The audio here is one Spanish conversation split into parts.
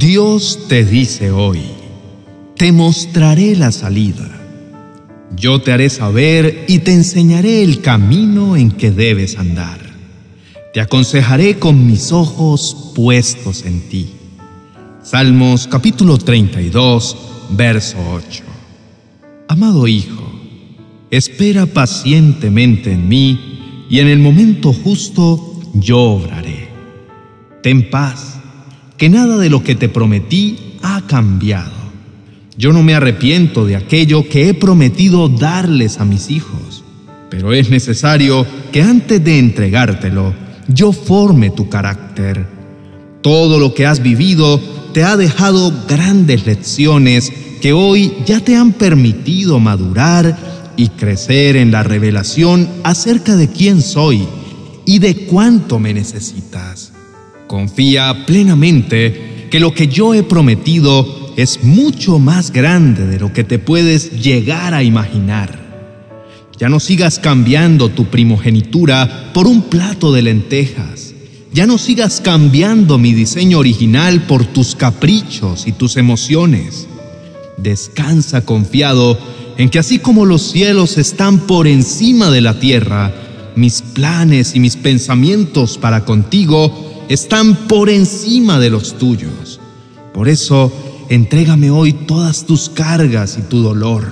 Dios te dice hoy, te mostraré la salida. Yo te haré saber y te enseñaré el camino en que debes andar. Te aconsejaré con mis ojos puestos en ti. Salmos capítulo 32, verso 8. Amado Hijo, espera pacientemente en mí y en el momento justo yo obraré. Ten paz que nada de lo que te prometí ha cambiado. Yo no me arrepiento de aquello que he prometido darles a mis hijos, pero es necesario que antes de entregártelo, yo forme tu carácter. Todo lo que has vivido te ha dejado grandes lecciones que hoy ya te han permitido madurar y crecer en la revelación acerca de quién soy y de cuánto me necesitas. Confía plenamente que lo que yo he prometido es mucho más grande de lo que te puedes llegar a imaginar. Ya no sigas cambiando tu primogenitura por un plato de lentejas. Ya no sigas cambiando mi diseño original por tus caprichos y tus emociones. Descansa confiado en que así como los cielos están por encima de la tierra, mis planes y mis pensamientos para contigo están por encima de los tuyos. Por eso, entrégame hoy todas tus cargas y tu dolor.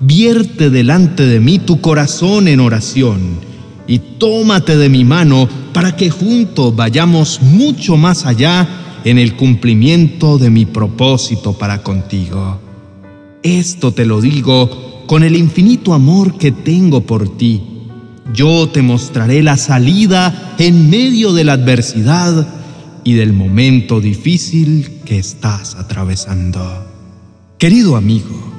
Vierte delante de mí tu corazón en oración y tómate de mi mano para que juntos vayamos mucho más allá en el cumplimiento de mi propósito para contigo. Esto te lo digo con el infinito amor que tengo por ti yo te mostraré la salida en medio de la adversidad y del momento difícil que estás atravesando. Querido amigo,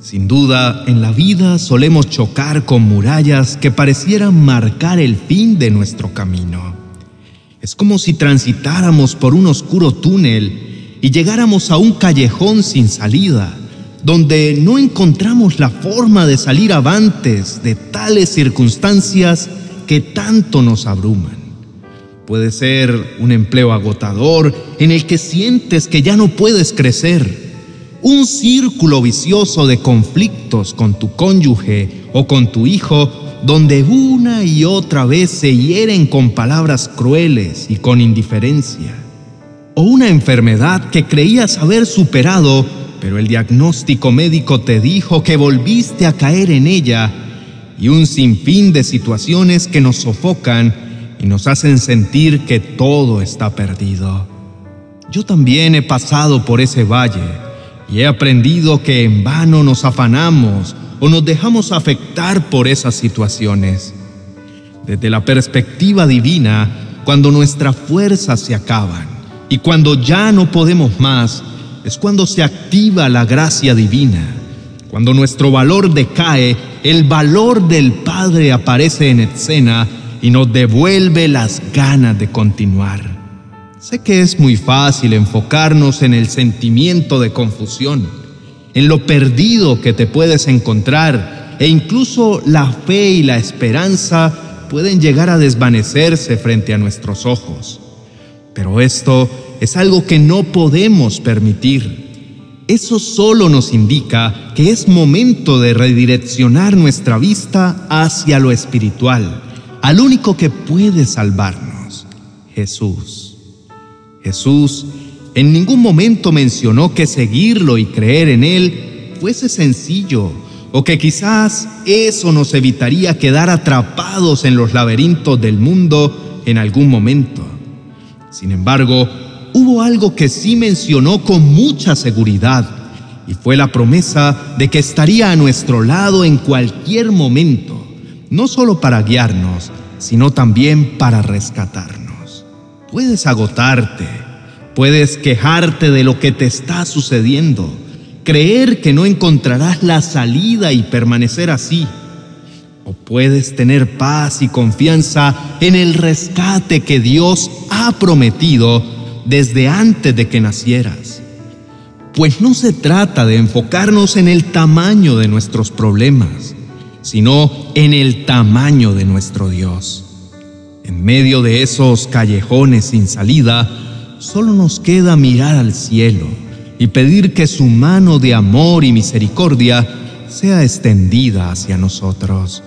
sin duda en la vida solemos chocar con murallas que parecieran marcar el fin de nuestro camino. Es como si transitáramos por un oscuro túnel y llegáramos a un callejón sin salida donde no encontramos la forma de salir avantes de tales circunstancias que tanto nos abruman. Puede ser un empleo agotador en el que sientes que ya no puedes crecer, un círculo vicioso de conflictos con tu cónyuge o con tu hijo donde una y otra vez se hieren con palabras crueles y con indiferencia, o una enfermedad que creías haber superado pero el diagnóstico médico te dijo que volviste a caer en ella y un sinfín de situaciones que nos sofocan y nos hacen sentir que todo está perdido. Yo también he pasado por ese valle y he aprendido que en vano nos afanamos o nos dejamos afectar por esas situaciones. Desde la perspectiva divina, cuando nuestras fuerzas se acaban y cuando ya no podemos más, es cuando se activa la gracia divina. Cuando nuestro valor decae, el valor del Padre aparece en escena y nos devuelve las ganas de continuar. Sé que es muy fácil enfocarnos en el sentimiento de confusión, en lo perdido que te puedes encontrar e incluso la fe y la esperanza pueden llegar a desvanecerse frente a nuestros ojos. Pero esto es algo que no podemos permitir. Eso solo nos indica que es momento de redireccionar nuestra vista hacia lo espiritual, al único que puede salvarnos, Jesús. Jesús en ningún momento mencionó que seguirlo y creer en Él fuese sencillo o que quizás eso nos evitaría quedar atrapados en los laberintos del mundo en algún momento. Sin embargo, hubo algo que sí mencionó con mucha seguridad, y fue la promesa de que estaría a nuestro lado en cualquier momento, no solo para guiarnos, sino también para rescatarnos. Puedes agotarte, puedes quejarte de lo que te está sucediendo, creer que no encontrarás la salida y permanecer así. O puedes tener paz y confianza en el rescate que Dios ha prometido desde antes de que nacieras. Pues no se trata de enfocarnos en el tamaño de nuestros problemas, sino en el tamaño de nuestro Dios. En medio de esos callejones sin salida, solo nos queda mirar al cielo y pedir que su mano de amor y misericordia sea extendida hacia nosotros.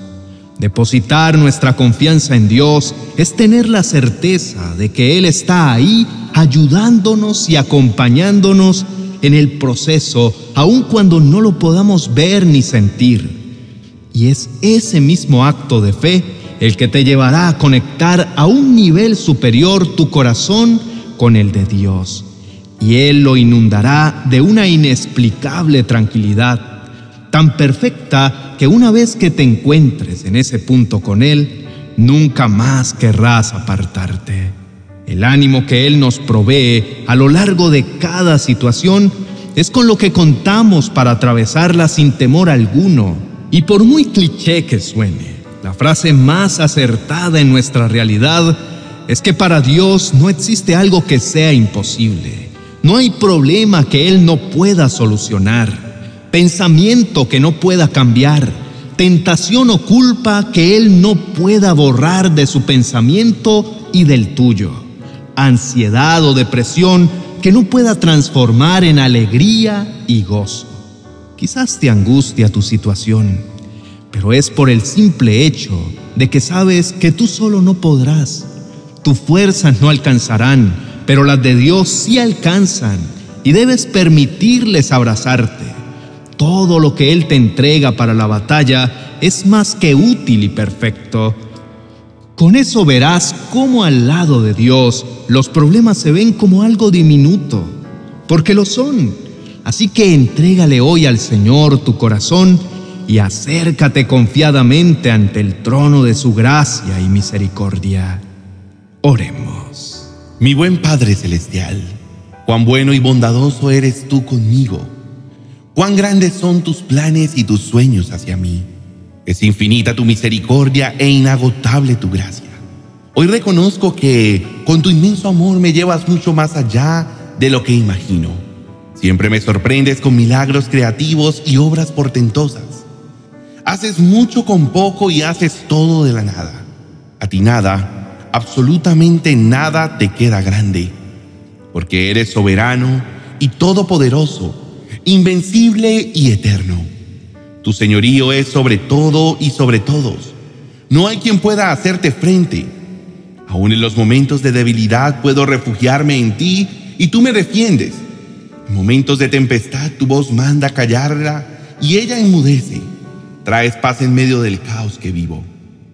Depositar nuestra confianza en Dios es tener la certeza de que Él está ahí ayudándonos y acompañándonos en el proceso, aun cuando no lo podamos ver ni sentir. Y es ese mismo acto de fe el que te llevará a conectar a un nivel superior tu corazón con el de Dios. Y Él lo inundará de una inexplicable tranquilidad tan perfecta que una vez que te encuentres en ese punto con Él, nunca más querrás apartarte. El ánimo que Él nos provee a lo largo de cada situación es con lo que contamos para atravesarla sin temor alguno. Y por muy cliché que suene, la frase más acertada en nuestra realidad es que para Dios no existe algo que sea imposible. No hay problema que Él no pueda solucionar pensamiento que no pueda cambiar, tentación o culpa que Él no pueda borrar de su pensamiento y del tuyo, ansiedad o depresión que no pueda transformar en alegría y gozo. Quizás te angustia tu situación, pero es por el simple hecho de que sabes que tú solo no podrás. Tus fuerzas no alcanzarán, pero las de Dios sí alcanzan y debes permitirles abrazarte todo lo que Él te entrega para la batalla es más que útil y perfecto. Con eso verás cómo al lado de Dios los problemas se ven como algo diminuto, porque lo son. Así que entrégale hoy al Señor tu corazón y acércate confiadamente ante el trono de su gracia y misericordia. Oremos. Mi buen Padre Celestial, cuán bueno y bondadoso eres tú conmigo Cuán grandes son tus planes y tus sueños hacia mí. Es infinita tu misericordia e inagotable tu gracia. Hoy reconozco que con tu inmenso amor me llevas mucho más allá de lo que imagino. Siempre me sorprendes con milagros creativos y obras portentosas. Haces mucho con poco y haces todo de la nada. A ti nada, absolutamente nada te queda grande, porque eres soberano y todopoderoso invencible y eterno. Tu señorío es sobre todo y sobre todos. No hay quien pueda hacerte frente. Aún en los momentos de debilidad puedo refugiarme en ti y tú me defiendes. En momentos de tempestad tu voz manda callarla y ella enmudece. Traes paz en medio del caos que vivo.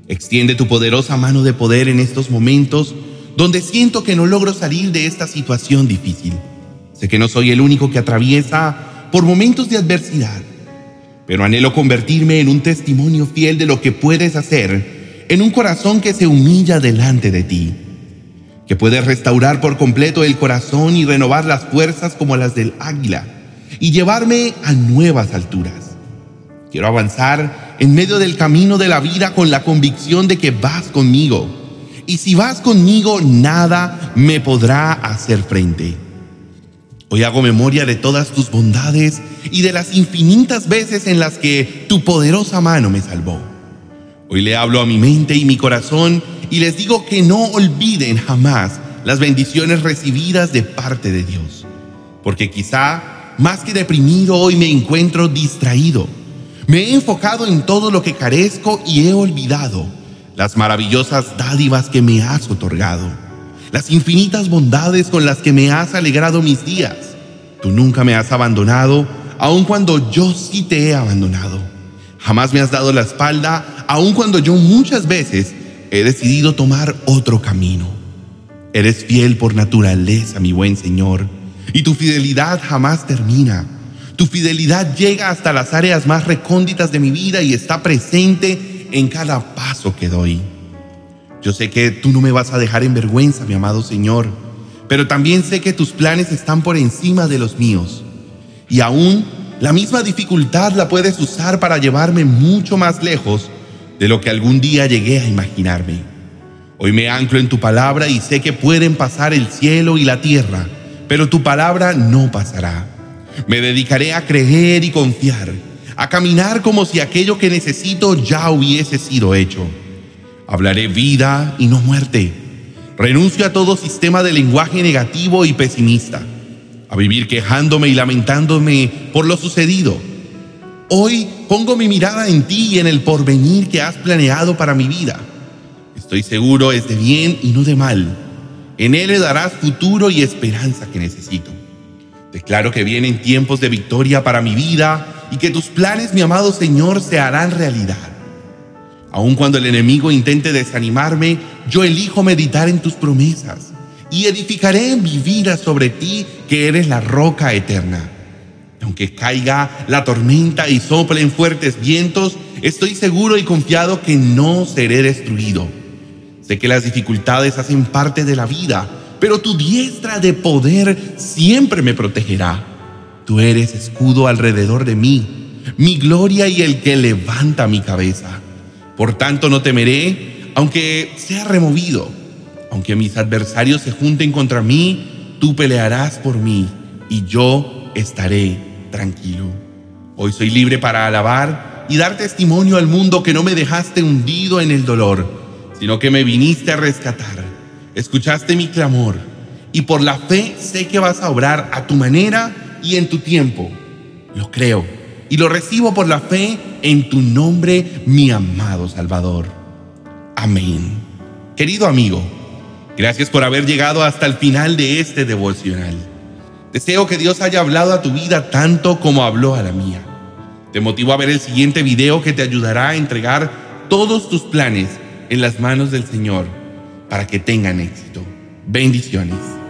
Extiende tu poderosa mano de poder en estos momentos donde siento que no logro salir de esta situación difícil. Sé que no soy el único que atraviesa por momentos de adversidad, pero anhelo convertirme en un testimonio fiel de lo que puedes hacer en un corazón que se humilla delante de ti, que puedes restaurar por completo el corazón y renovar las fuerzas como las del águila y llevarme a nuevas alturas. Quiero avanzar en medio del camino de la vida con la convicción de que vas conmigo. Y si vas conmigo, nada me podrá hacer frente. Hoy hago memoria de todas tus bondades y de las infinitas veces en las que tu poderosa mano me salvó. Hoy le hablo a mi mente y mi corazón y les digo que no olviden jamás las bendiciones recibidas de parte de Dios. Porque quizá, más que deprimido, hoy me encuentro distraído. Me he enfocado en todo lo que carezco y he olvidado las maravillosas dádivas que me has otorgado las infinitas bondades con las que me has alegrado mis días. Tú nunca me has abandonado, aun cuando yo sí te he abandonado. Jamás me has dado la espalda, aun cuando yo muchas veces he decidido tomar otro camino. Eres fiel por naturaleza, mi buen Señor, y tu fidelidad jamás termina. Tu fidelidad llega hasta las áreas más recónditas de mi vida y está presente en cada paso que doy. Yo sé que tú no me vas a dejar en vergüenza, mi amado Señor, pero también sé que tus planes están por encima de los míos. Y aún la misma dificultad la puedes usar para llevarme mucho más lejos de lo que algún día llegué a imaginarme. Hoy me anclo en tu palabra y sé que pueden pasar el cielo y la tierra, pero tu palabra no pasará. Me dedicaré a creer y confiar, a caminar como si aquello que necesito ya hubiese sido hecho. Hablaré vida y no muerte. Renuncio a todo sistema de lenguaje negativo y pesimista, a vivir quejándome y lamentándome por lo sucedido. Hoy pongo mi mirada en ti y en el porvenir que has planeado para mi vida. Estoy seguro es de bien y no de mal. En él le darás futuro y esperanza que necesito. Declaro que vienen tiempos de victoria para mi vida y que tus planes, mi amado Señor, se harán realidad. Aun cuando el enemigo intente desanimarme, yo elijo meditar en tus promesas y edificaré mi vida sobre ti, que eres la roca eterna. Aunque caiga la tormenta y soplen fuertes vientos, estoy seguro y confiado que no seré destruido. Sé que las dificultades hacen parte de la vida, pero tu diestra de poder siempre me protegerá. Tú eres escudo alrededor de mí, mi gloria y el que levanta mi cabeza. Por tanto no temeré, aunque sea removido, aunque mis adversarios se junten contra mí, tú pelearás por mí y yo estaré tranquilo. Hoy soy libre para alabar y dar testimonio al mundo que no me dejaste hundido en el dolor, sino que me viniste a rescatar. Escuchaste mi clamor y por la fe sé que vas a obrar a tu manera y en tu tiempo. Lo creo y lo recibo por la fe en tu nombre, mi amado Salvador. Amén. Querido amigo, gracias por haber llegado hasta el final de este devocional. Deseo que Dios haya hablado a tu vida tanto como habló a la mía. Te motivo a ver el siguiente video que te ayudará a entregar todos tus planes en las manos del Señor para que tengan éxito. Bendiciones.